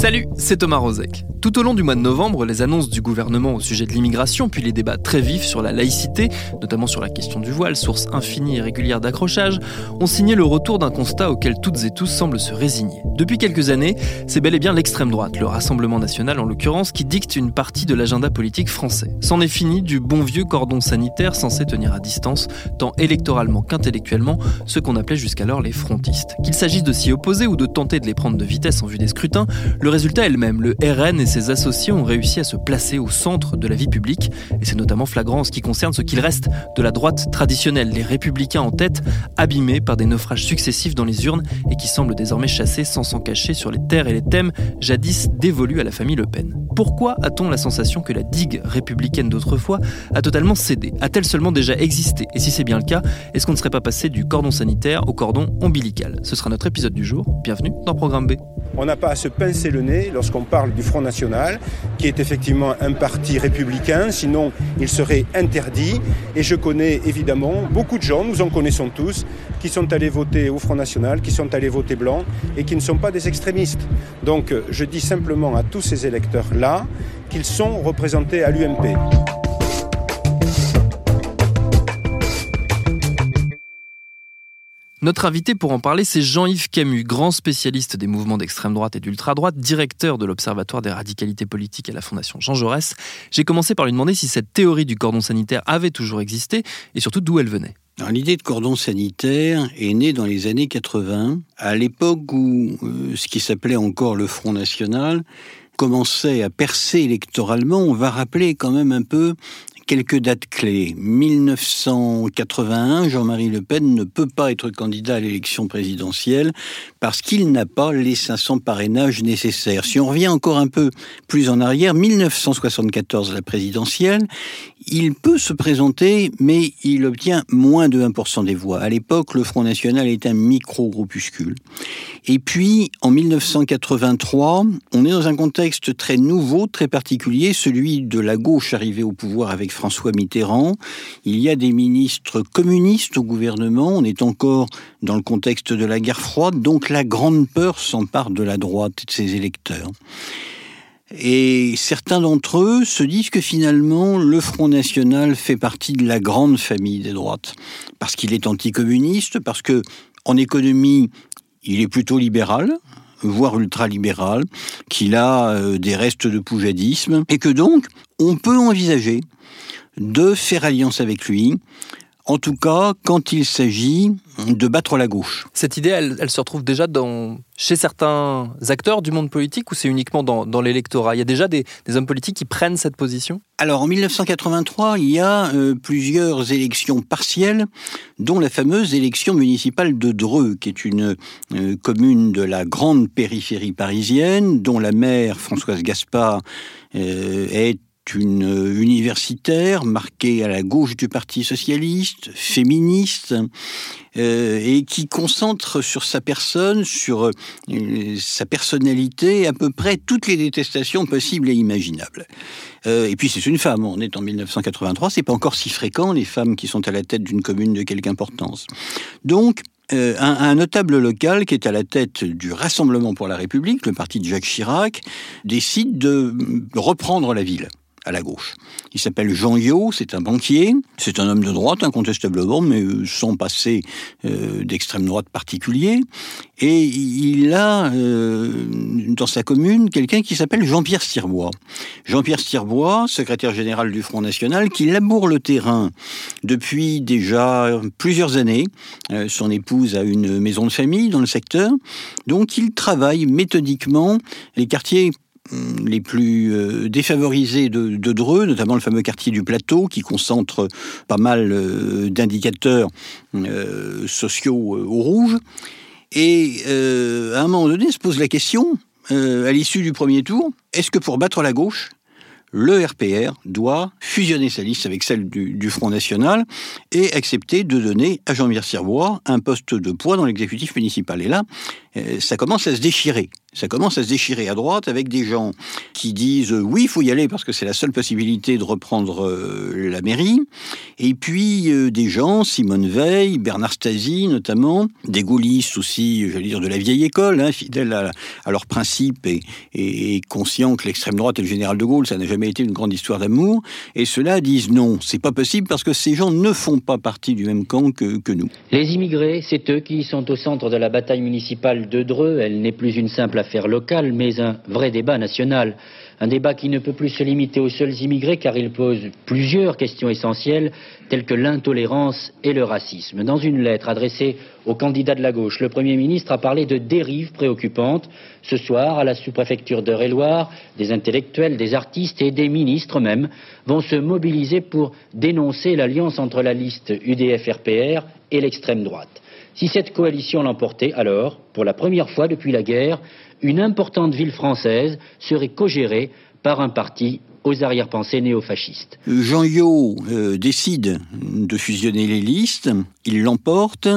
Salut, c'est Thomas Rozek. Tout au long du mois de novembre, les annonces du gouvernement au sujet de l'immigration, puis les débats très vifs sur la laïcité, notamment sur la question du voile, source infinie et régulière d'accrochage, ont signé le retour d'un constat auquel toutes et tous semblent se résigner. Depuis quelques années, c'est bel et bien l'extrême droite, le Rassemblement national en l'occurrence, qui dicte une partie de l'agenda politique français. C'en est fini du bon vieux cordon sanitaire censé tenir à distance, tant électoralement qu'intellectuellement, ceux qu'on appelait jusqu'alors les frontistes. Qu'il s'agisse de s'y opposer ou de tenter de les prendre de vitesse en vue des scrutins, résultat est le même. Le RN et ses associés ont réussi à se placer au centre de la vie publique, et c'est notamment flagrant en ce qui concerne ce qu'il reste de la droite traditionnelle, les républicains en tête, abîmés par des naufrages successifs dans les urnes et qui semblent désormais chasser sans s'en cacher sur les terres et les thèmes jadis dévolus à la famille Le Pen. Pourquoi a-t-on la sensation que la digue républicaine d'autrefois a totalement cédé? A-t-elle seulement déjà existé? Et si c'est bien le cas, est-ce qu'on ne serait pas passé du cordon sanitaire au cordon ombilical? Ce sera notre épisode du jour. Bienvenue dans Programme B. On n'a pas à se pincer le lorsqu'on parle du Front National, qui est effectivement un parti républicain, sinon il serait interdit. Et je connais évidemment beaucoup de gens, nous en connaissons tous, qui sont allés voter au Front National, qui sont allés voter blanc et qui ne sont pas des extrémistes. Donc je dis simplement à tous ces électeurs-là qu'ils sont représentés à l'UMP. Notre invité pour en parler, c'est Jean-Yves Camus, grand spécialiste des mouvements d'extrême droite et d'ultra-droite, directeur de l'Observatoire des radicalités politiques à la Fondation Jean Jaurès. J'ai commencé par lui demander si cette théorie du cordon sanitaire avait toujours existé et surtout d'où elle venait. L'idée de cordon sanitaire est née dans les années 80, à l'époque où euh, ce qui s'appelait encore le Front National commençait à percer électoralement. On va rappeler quand même un peu quelques dates clés. 1981, Jean-Marie Le Pen ne peut pas être candidat à l'élection présidentielle parce qu'il n'a pas les 500 parrainages nécessaires. Si on revient encore un peu plus en arrière, 1974, la présidentielle, il peut se présenter, mais il obtient moins de 1% des voix. À l'époque, le Front National est un micro-groupuscule. Et puis, en 1983, on est dans un contexte très nouveau, très particulier, celui de la gauche arrivée au pouvoir avec François Mitterrand. Il y a des ministres communistes au gouvernement. On est encore dans le contexte de la guerre froide. Donc, la grande peur s'empare de la droite et de ses électeurs. Et certains d'entre eux se disent que finalement, le Front National fait partie de la grande famille des droites. Parce qu'il est anticommuniste, parce que, en économie, il est plutôt libéral, voire ultralibéral, qu'il a euh, des restes de poujadisme, et que donc, on peut envisager de faire alliance avec lui, en tout cas quand il s'agit de battre la gauche. Cette idée, elle, se retrouve déjà dans, chez certains acteurs du monde politique ou c'est uniquement dans, l'électorat? Il y a déjà des, hommes politiques qui prennent cette position? Alors en 1983, il y a euh, plusieurs élections partielles, dont la fameuse élection municipale de Dreux, qui est une euh, commune de la grande périphérie parisienne, dont la maire Françoise Gaspard euh, est une universitaire marquée à la gauche du Parti socialiste, féministe, euh, et qui concentre sur sa personne, sur euh, sa personnalité, à peu près toutes les détestations possibles et imaginables. Euh, et puis c'est une femme, on est en 1983, c'est pas encore si fréquent les femmes qui sont à la tête d'une commune de quelque importance. Donc, un, notable local qui est à la tête du Rassemblement pour la République, le parti de Jacques Chirac, décide de reprendre la ville à la gauche. Il s'appelle Jean Yo, c'est un banquier, c'est un homme de droite incontestablement, mais euh, sans passer euh, d'extrême droite particulier. Et il a euh, dans sa commune quelqu'un qui s'appelle Jean-Pierre Stirbois. Jean-Pierre Stirbois, secrétaire général du Front National, qui laboure le terrain depuis déjà plusieurs années. son épouse a une maison de famille dans le secteur, donc il travaille méthodiquement les quartiers les plus euh, défavorisés de, Dreux, notamment le fameux quartier du Plateau, qui concentre pas mal euh, d'indicateurs sociaux au rouge. Et à un moment donné, se pose la question, à l'issue du premier tour, est-ce que pour battre la gauche, le RPR doit fusionner sa liste avec celle du, Front National et accepter de donner à Jean-Pierre Sirbois un poste de poids dans l'exécutif municipal? Et là, euh, ça commence à se déchirer. Ça commence à se déchirer à droite avec des gens qui disent euh, oui, il faut y aller parce que c'est la seule possibilité de reprendre euh, la mairie. Et puis des gens, Simone Veil, Bernard Stasi notamment, des gaullistes aussi, j'allais dire de la vieille école, hein, fidèles à, leurs principes et, et, conscients que l'extrême droite et le général de Gaulle, ça n'a jamais été une grande histoire d'amour. Et ceux-là disent non, c'est pas possible parce que ces gens ne font pas partie du même camp que, que nous. Les immigrés, c'est eux qui sont au centre de la bataille municipale de Dreux, elle n'est plus une simple affaire locale, mais un vrai débat national. Un débat qui ne peut plus se limiter aux seuls immigrés car il pose plusieurs questions essentielles telles que l'intolérance et le racisme. Dans une lettre adressée aux candidats de la gauche, le Premier ministre a parlé de dérives préoccupantes. Ce soir, à la sous-préfecture d'Eure-et-Loire, des intellectuels, des artistes et des ministres même vont se mobiliser pour dénoncer l'alliance entre la liste UDF-RPR et l'extrême droite. Si cette coalition l'emportait, alors, pour la première fois depuis la guerre, une importante ville française serait co-gérée par un parti aux arrière-pensées néofascistes. Jean Yo euh, décide de fusionner les listes, il l'emporte,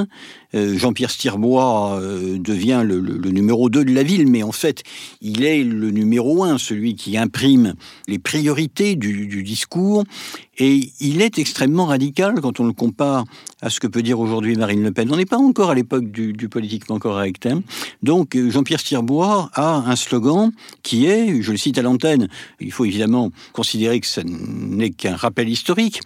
euh, Jean-Pierre Stirbois euh, devient le, numéro 2 de la ville, mais en fait, il est le numéro 1, celui qui imprime les priorités du, discours, et il est extrêmement radical quand on le compare à ce que peut dire aujourd'hui Marine Le Pen. On n'est pas encore à l'époque du, politiquement correct. Hein. Donc, Jean-Pierre Stirbois a un slogan qui est, je le cite à l'antenne, il faut évidemment considérer que ce n'est qu'un rappel historique,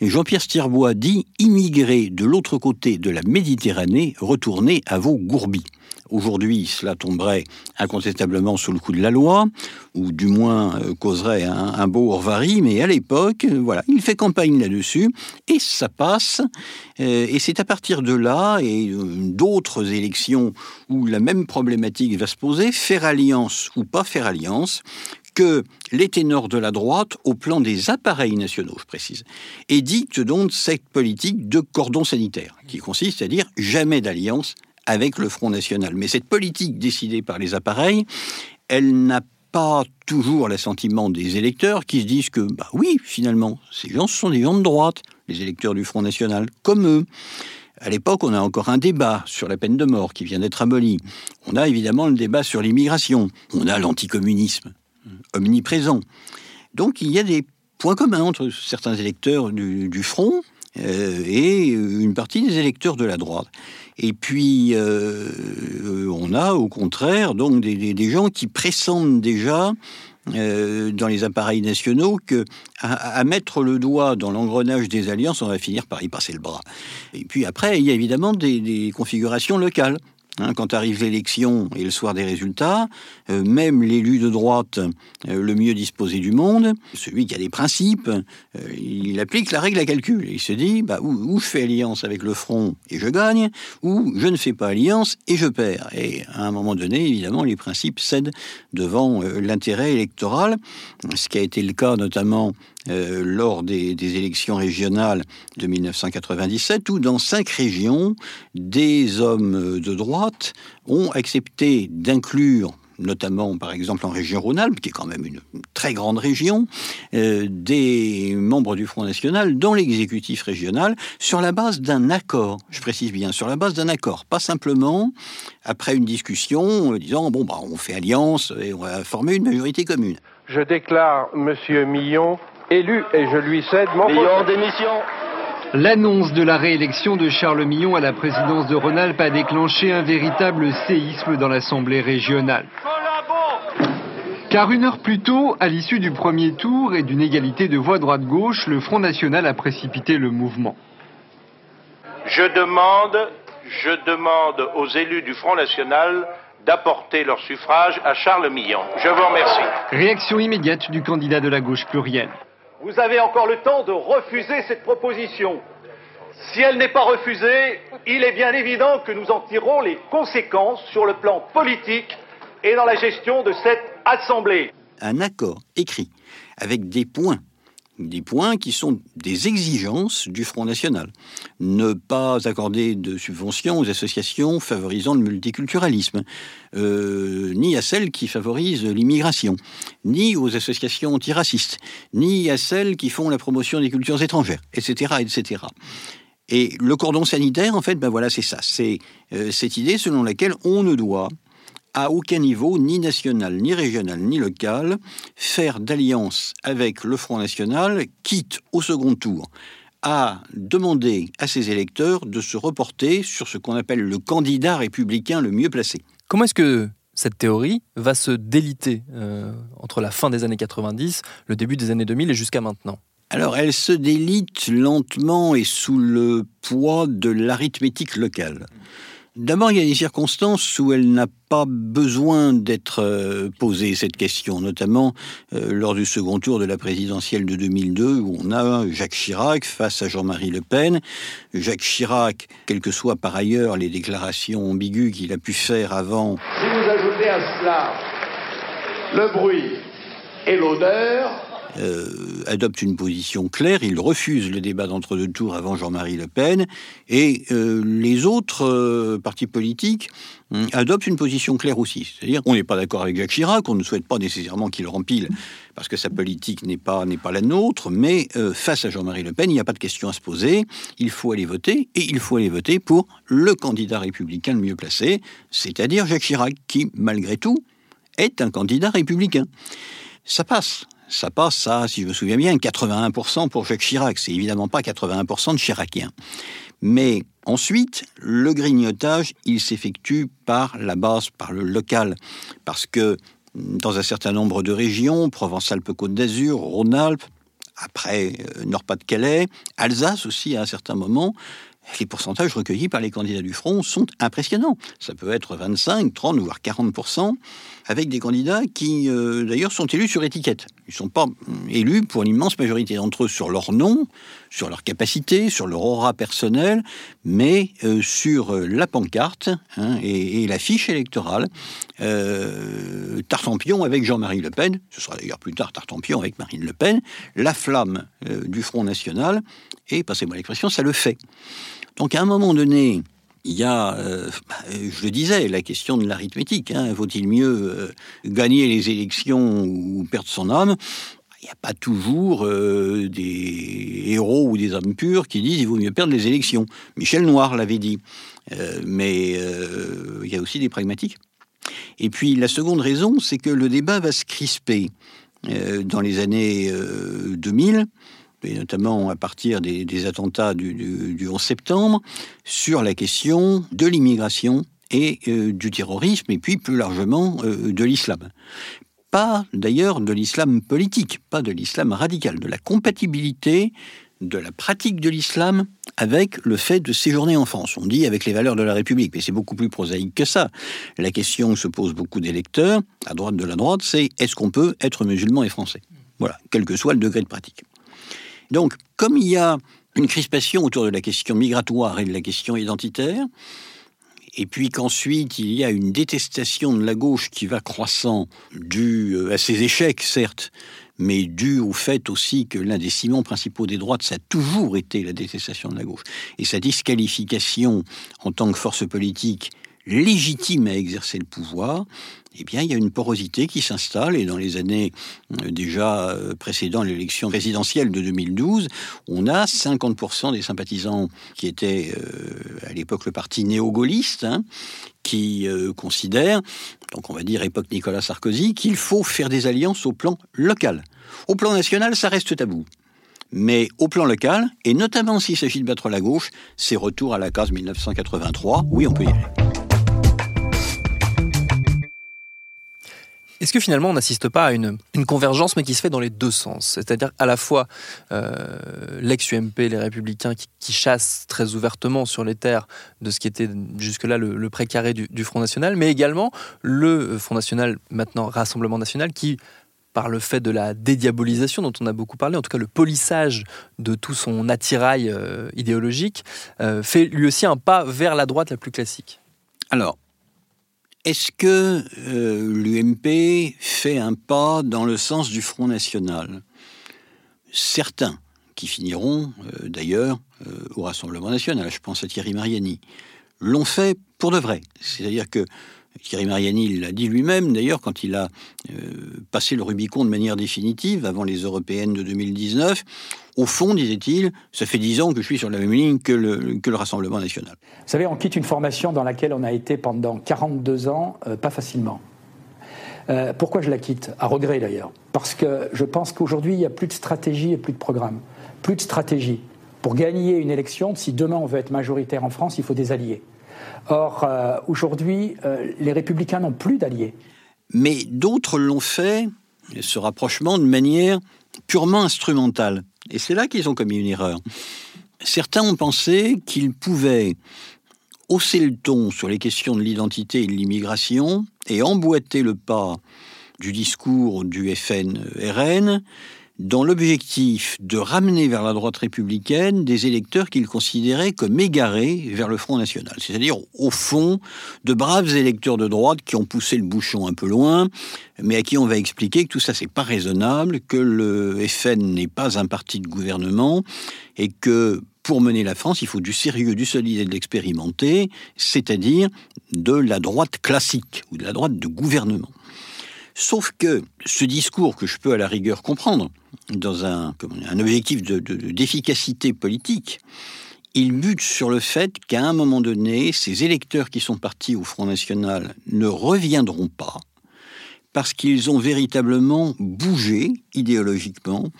Jean-Pierre Stirbois dit Immigrés de l'autre côté de la Méditerranée, retournez à vos gourbis. Aujourd'hui, cela tomberait incontestablement sous le coup de la loi, ou du moins euh, causerait un, beau orvari, mais à l'époque, euh, voilà, il fait campagne là-dessus, et ça passe. Euh, et c'est à partir de là, et d'autres élections où la même problématique va se poser, faire alliance ou pas faire alliance, que les ténors de la droite, au plan des appareils nationaux, je précise, édictent donc cette politique de cordon sanitaire, qui consiste à dire jamais d'alliance avec le Front National. Mais cette politique décidée par les appareils, elle n'a pas toujours l'assentiment des électeurs qui se disent que, bah oui, finalement, ces gens, ce sont des gens de droite, les électeurs du Front National, comme eux. À l'époque, on a encore un débat sur la peine de mort qui vient d'être abolie. On a évidemment le débat sur l'immigration. On a l'anticommunisme omniprésent. Donc il y a des points communs entre certains électeurs du, Front euh, et une partie des électeurs de la droite. Et puis, euh, on a au contraire donc des, gens qui pressentent déjà euh, dans les appareils nationaux que à, mettre le doigt dans l'engrenage des alliances, on va finir par y passer le bras. Et puis après, il y a évidemment des configurations locales. Hein, quand arrive l'élection et le soir des résultats, euh, même l'élu de droite, euh, le mieux disposé du monde, celui qui a des principes, euh, il applique la règle à calcul. Il se dit, bah, ou, je fais alliance avec le front et je gagne, ou je ne fais pas alliance et je perds. Et à un moment donné, évidemment, les principes cèdent devant l'intérêt électoral, ce qui a été le cas notamment euh, lors des, élections régionales de 1997, où dans cinq régions, des hommes de droite ont accepté d'inclure notamment par exemple en région Rhône-Alpes, qui est quand même une très grande région, euh, des membres du Front National dans l'exécutif régional sur la base d'un accord, je précise bien, sur la base d'un accord, pas simplement après une discussion euh, disant, bon, bah, on fait alliance et on va former une majorité commune. Je déclare Monsieur Millon élu et je lui cède mon Millon démission. L'annonce de la réélection de Charles Millon à la présidence de Rhône-Alpes a déclenché un véritable séisme dans l'Assemblée régionale. Car une heure plus tôt, à l'issue du premier tour et d'une égalité de voix droite-gauche, le Front National a précipité le mouvement. Je demande, je demande aux élus du Front National d'apporter leur suffrage à Charles Millon. Je vous remercie. Réaction immédiate du candidat de la gauche plurielle. Vous avez encore le temps de refuser cette proposition. Si elle n'est pas refusée, il est bien évident que nous en tirerons les conséquences sur le plan politique et dans la gestion de cette Assemblée. un accord écrit avec des points des points qui sont des exigences du Front National. Ne pas accorder de subventions aux associations favorisant le multiculturalisme, euh, ni à celles qui favorisent l'immigration, ni aux associations antiracistes, ni à celles qui font la promotion des cultures étrangères, etc., etc. Et le cordon sanitaire, en fait, ben voilà, c'est ça. C'est euh, cette idée selon laquelle on ne doit à aucun niveau, ni national, ni régional, ni local, faire d'alliance avec le Front National, quitte au second tour à demander à ses électeurs de se reporter sur ce qu'on appelle le candidat républicain le mieux placé. Comment est-ce que cette théorie va se déliter euh, entre la fin des années 90, le début des années 2000 et jusqu'à maintenant? Alors, elle se délite lentement et sous le poids de l'arithmétique locale. D'abord, il y a des circonstances où elle n'a pas besoin d'être euh, posée, cette question, notamment euh, lors du second tour de la présidentielle de 2002, où on a Jacques Chirac face à Jean-Marie Le Pen. Jacques Chirac, quelles que soient par ailleurs les déclarations ambiguës qu'il a pu faire avant. Si vous ajoutez à cela le bruit et l'odeur, euh, adopte une position claire, il refuse le débat d'entre-deux tours avant Jean-Marie Le Pen, et euh, les autres euh, partis politiques hum, adoptent une position claire aussi. C'est-à-dire qu'on n'est pas d'accord avec Jacques Chirac, on ne souhaite pas nécessairement qu'il rempile, parce que sa politique n'est pas, n'est pas la nôtre, mais face à Jean-Marie Le Pen, il n'y a pas de question à se poser, il faut aller voter, et il faut aller voter pour le candidat républicain le mieux placé, c'est-à-dire Jacques Chirac, qui, malgré tout, est un candidat républicain. Ça passe ça passe à, si je me souviens bien, 81% pour Jacques Chirac. C'est évidemment pas 81% de Chiraciens. Mais ensuite, le grignotage, il s'effectue par la base, par le local. Parce que dans un certain nombre de régions, Provence-Alpes-Côte d'Azur, Rhône-Alpes, après euh, Nord-Pas-de-Calais, Alsace aussi à un certain moment, les pourcentages recueillis par les candidats du Front sont impressionnants. Ça peut être 25, 30, voire 40 avec des candidats qui, euh, d'ailleurs, sont élus sur étiquette. Ils ne sont pas élus pour l'immense majorité d'entre eux sur leur nom, sur leur capacité, sur leur aura personnelle, mais euh, sur euh, la pancarte hein, et, la fiche électorale. Tartampion avec Jean-Marie Le Pen, ce sera d'ailleurs plus tard Tartampion avec Marine Le Pen, la flamme du Front National, et, passez-moi l'expression, ça le fait. Donc à un moment donné, il y a, euh, bah, je le disais, la question de l'arithmétique. Hein. Vaut-il mieux euh, gagner les élections ou perdre son âme Il n'y a pas toujours euh, des héros ou des hommes purs qui disent il vaut mieux perdre les élections. Michel Noir l'avait dit. mais il y a aussi des pragmatiques. Et puis la seconde raison, c'est que le débat va se crisper dans les années 2000 et notamment à partir des, attentats du, 11 septembre, sur la question de l'immigration et euh, du terrorisme, et puis plus largement euh, de l'islam. Pas d'ailleurs de l'islam politique, pas de l'islam radical, de la compatibilité de la pratique de l'islam avec le fait de séjourner en France. On dit avec les valeurs de la République, mais c'est beaucoup plus prosaïque que ça. La question que se pose beaucoup d'électeurs, à droite de la droite, c'est est-ce qu'on peut être musulman et français? Voilà, quel que soit le degré de pratique. Donc, comme il y a une crispation autour de la question migratoire et de la question identitaire, et puis qu'ensuite il y a une détestation de la gauche qui va croissant, due euh, à ses échecs, certes, mais due au fait aussi que l'un des ciments principaux des droites, ça a toujours été la détestation de la gauche. Et sa disqualification en tant que force politique légitime à exercer le pouvoir, eh bien, il y a une porosité qui s'installe. Et dans les années euh, déjà euh, précédant l'élection présidentielle de 2012, on a 50% des sympathisants qui étaient euh, à l'époque le parti néo-gaulliste, hein, qui considèrent, donc on va dire époque Nicolas Sarkozy, qu'il faut faire des alliances au plan local. Au plan national, ça reste tabou. Mais au plan local, et notamment s'il s'agit de battre la gauche, c'est retour à la case 1983. Oui, on peut y aller. Est-ce que finalement on n'assiste pas à une, convergence mais qui se fait dans les deux sens? C'est-à-dire à la fois euh, l'ex-UMP, les républicains qui, chassent très ouvertement sur les terres de ce qui était jusque-là le, précaré du, Front National, mais également le Front National, maintenant Rassemblement National, qui par le fait de la dédiabolisation dont on a beaucoup parlé, en tout cas le polissage de tout son attirail euh, idéologique, euh, fait lui aussi un pas vers la droite la plus classique. Alors, Est-ce que euh, l'UMP fait un pas dans le sens du Front National? Certains, qui finiront euh, d'ailleurs euh, au Rassemblement National, je pense à Thierry Mariani, l'ont fait pour de vrai. C'est-à-dire que Thierry Mariani l'a dit lui-même, d'ailleurs, quand il a passé le Rubicon de manière définitive avant les européennes de 2019. Au fond, disait-il, ça fait dix ans que je suis sur la même ligne que le, que le Rassemblement national. Vous savez, on quitte une formation dans laquelle on a été pendant 42 ans, euh, pas facilement. Euh, pourquoi je la quitte? À regret d'ailleurs. Parce que je pense qu'aujourd'hui, il n'y a plus de stratégie et plus de programme. Plus de stratégie. Pour gagner une élection, si demain on veut être majoritaire en France, il faut des alliés. Or, euh, aujourd'hui, les républicains n'ont plus d'alliés. Mais d'autres l'ont fait, ce rapprochement, de manière purement instrumentale. Et c'est là qu'ils ont commis une erreur. Certains ont pensé qu'ils pouvaient hausser le ton sur les questions de l'identité et de l'immigration et emboîter le pas du discours du FN-RN dans l'objectif de ramener vers la droite républicaine des électeurs qu'ils considéraient comme égarés vers le Front National. C'est-à-dire, au fond, de braves électeurs de droite qui ont poussé le bouchon un peu loin, mais à qui on va expliquer que tout ça, c'est pas raisonnable, que le FN n'est pas un parti de gouvernement, et que pour mener la France, il faut du sérieux, du solide et de l'expérimenté, c'est-à-dire de la droite classique, ou de la droite de gouvernement. Sauf que ce discours que je peux à la rigueur comprendre, dans un, objectif d'efficacité politique, il bute sur le fait qu'à un moment donné, ces électeurs qui sont partis au Front National ne reviendront pas parce qu'ils ont véritablement bougé idéologiquement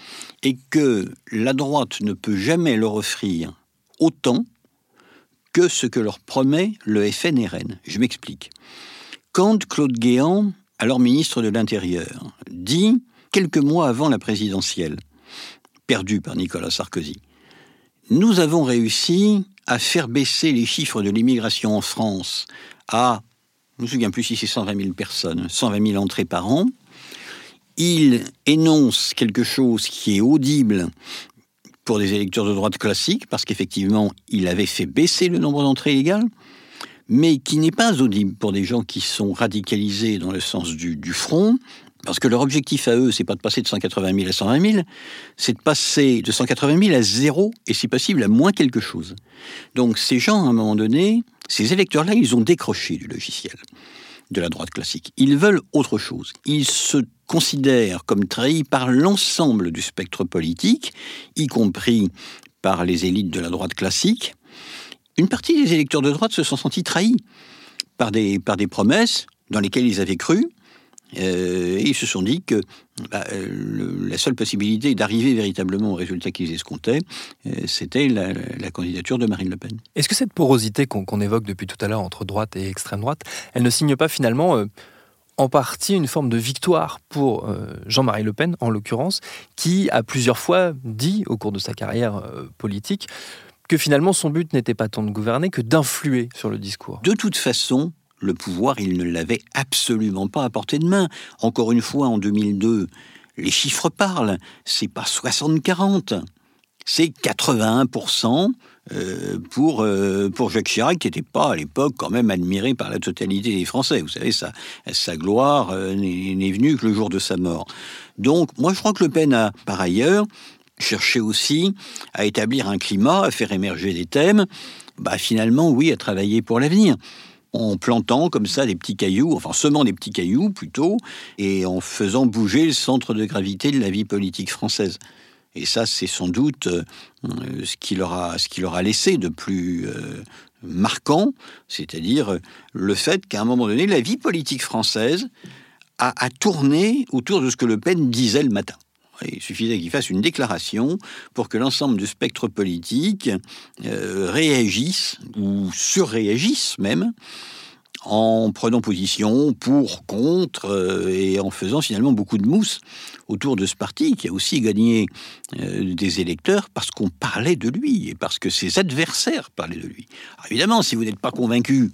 et que la droite ne peut jamais leur offrir autant que ce que leur promet le FNRN. Je m'explique. Quand Claude Guéant alors ministre de l'Intérieur, dit quelques mois avant la présidentielle, perdue par Nicolas Sarkozy, nous avons réussi à faire baisser les chiffres de l'immigration en France à, je ne me souviens plus si c'est 120 000 personnes, 120 000 entrées par an. Il énonce quelque chose qui est audible pour des électeurs de droite classique, parce qu'effectivement, il avait fait baisser le nombre d'entrées illégales mais qui n'est pas audible pour des gens qui sont radicalisés dans le sens du, front, parce que leur objectif à eux, c'est pas de passer de 180 000 à 120 000, c'est de passer de 180 000 à zéro, et si possible à moins quelque chose. Donc ces gens, à un moment donné, ces électeurs-là, ils ont décroché du logiciel de la droite classique. Ils veulent autre chose. Ils se considèrent comme trahis par l'ensemble du spectre politique, y compris par les élites de la droite classique, une partie des électeurs de droite se sont sentis trahis par des, promesses dans lesquelles ils avaient cru. Euh, et ils se sont dit que bah, la seule possibilité d'arriver véritablement au résultat qu'ils escomptaient, euh, c'était la, candidature de Marine Le Pen. Est-ce que cette porosité qu'on évoque depuis tout à l'heure entre droite et extrême droite, elle ne signe pas finalement euh, en partie une forme de victoire pour Jean-Marie Le Pen, en l'occurrence, qui a plusieurs fois dit au cours de sa carrière politique que finalement son but n'était pas tant de gouverner que d'influer sur le discours. De toute façon, le pouvoir, il ne l'avait absolument pas à portée de main. Encore une fois, en 2002, les chiffres parlent. C'est pas 60-40, c'est 81% euh, pour, euh, pour Jacques Chirac, qui n'était pas à l'époque quand même admiré par la totalité des Français. Vous savez, sa, sa gloire euh, n'est venue que le jour de sa mort. Donc, moi, je crois que Le Pen a, par ailleurs, chercher aussi à établir un climat, à faire émerger des thèmes, bah finalement, oui, à travailler pour l'avenir en plantant comme ça des petits cailloux, enfin semant des petits cailloux plutôt, et en faisant bouger le centre de gravité de la vie politique française. Et ça, c'est sans doute euh, ce qui leur a, ce qui leur a laissé de plus euh, marquant, c'est-à-dire le fait qu'à un moment donné, la vie politique française a tourné autour de ce que Le Pen disait le matin. Il suffisait qu'il fasse une déclaration pour que l'ensemble du spectre politique euh, réagisse ou surréagisse même en prenant position pour, contre, euh, et en faisant finalement beaucoup de mousse autour de ce parti qui a aussi gagné euh, des électeurs parce qu'on parlait de lui et parce que ses adversaires parlaient de lui. évidemment, si vous n'êtes pas convaincu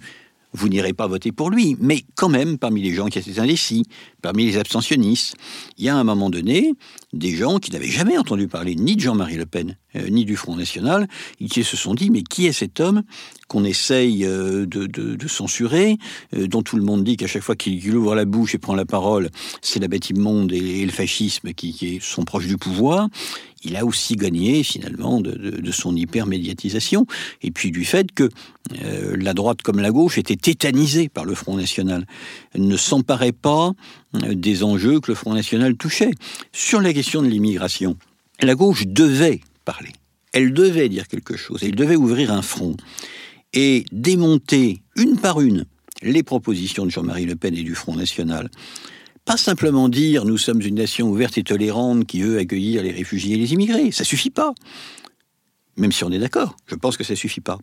vous n'irez pas voter pour lui. Mais quand même, parmi les gens qui étaient indécis, parmi les abstentionnistes, il y a à un moment donné des gens qui n'avaient jamais entendu parler ni de Jean-Marie Le Pen, euh, ni du Front National, et qui se sont dit, mais qui est cet homme qu'on essaye euh, de, censurer, euh, dont tout le monde dit qu'à chaque fois qu'il ouvre la bouche et prend la parole, c'est la bête immonde et, le fascisme qui, sont proches du pouvoir. Il a aussi gagné finalement de, son hypermédiatisation et puis du fait que euh, la droite comme la gauche était tétanisée par le Front National, ne s'emparait pas des enjeux que le Front National touchait. Sur la question de l'immigration, la gauche devait parler. Elle devait dire quelque chose, elle devait ouvrir un front et démonter une par une les propositions de Jean-Marie Le Pen et du Front National. Pas simplement dire nous sommes une nation ouverte et tolérante qui veut accueillir les réfugiés et les immigrés, ça suffit pas. Même si on est d'accord, je pense que ça suffit pas.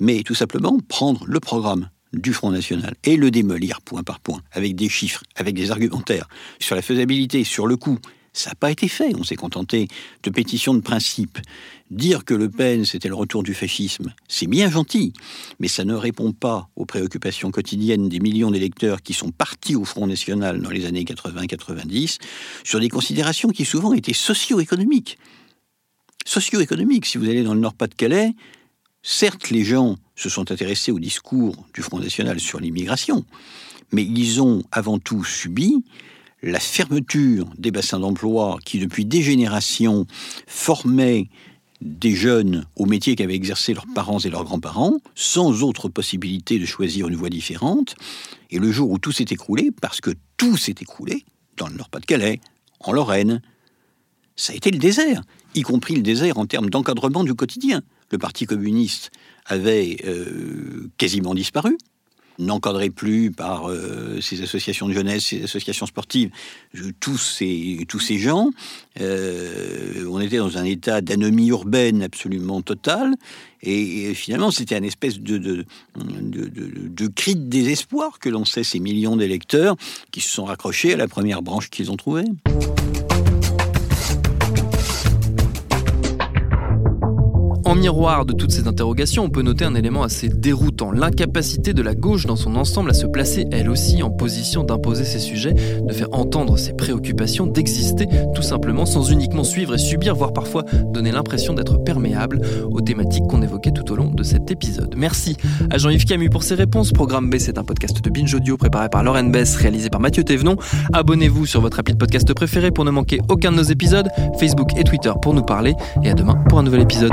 Mais tout simplement prendre le programme du Front National et le démolir point par point, avec des chiffres, avec des argumentaires, sur la faisabilité, sur le coût, ça n'a pas été fait. On s'est contenté de pétitions de principe. Dire que Le Pen, c'était le retour du fascisme, c'est bien gentil, mais ça ne répond pas aux préoccupations quotidiennes des millions d'électeurs qui sont partis au Front National dans les années 80-90 sur des considérations qui souvent étaient socio-économiques. Socio-économiques, si vous allez dans le Nord-Pas-de-Calais, certes, les gens se sont intéressés au discours du Front National sur l'immigration, mais ils ont avant tout subi la fermeture des bassins d'emploi qui, depuis des générations, formaient des jeunes au métier qu'avaient exercé leurs parents et leurs grands-parents, sans autre possibilité de choisir une voie différente. Et le jour où tout s'est écroulé, parce que tout s'est écroulé, dans le Nord-Pas-de-Calais, en Lorraine, ça a été le désert, y compris le désert en termes d'encadrement du quotidien. Le Parti communiste avait euh, quasiment disparu n'encadrait plus par euh, ces associations de jeunesse, ces associations sportives, tous ces, tous ces gens. Euh, on était dans un état d'anomie urbaine absolument totale. Et, finalement, c'était une espèce de, de, de, de, cri de désespoir que lançaient ces millions d'électeurs qui se sont raccrochés à la première branche qu'ils ont trouvée. Miroir de toutes ces interrogations, on peut noter un élément assez déroutant, l'incapacité de la gauche dans son ensemble à se placer elle aussi en position d'imposer ses sujets, de faire entendre ses préoccupations, d'exister tout simplement sans uniquement suivre et subir, voire parfois donner l'impression d'être perméable aux thématiques qu'on évoquait tout au long de cet épisode. Merci à Jean-Yves Camus pour ses réponses. Programme B, c'est un podcast de Binge Audio préparé par Lauren Bess, réalisé par Mathieu Thévenon. Abonnez-vous sur votre appli de podcast préféré pour ne manquer aucun de nos épisodes, Facebook et Twitter pour nous parler, et à demain pour un nouvel épisode.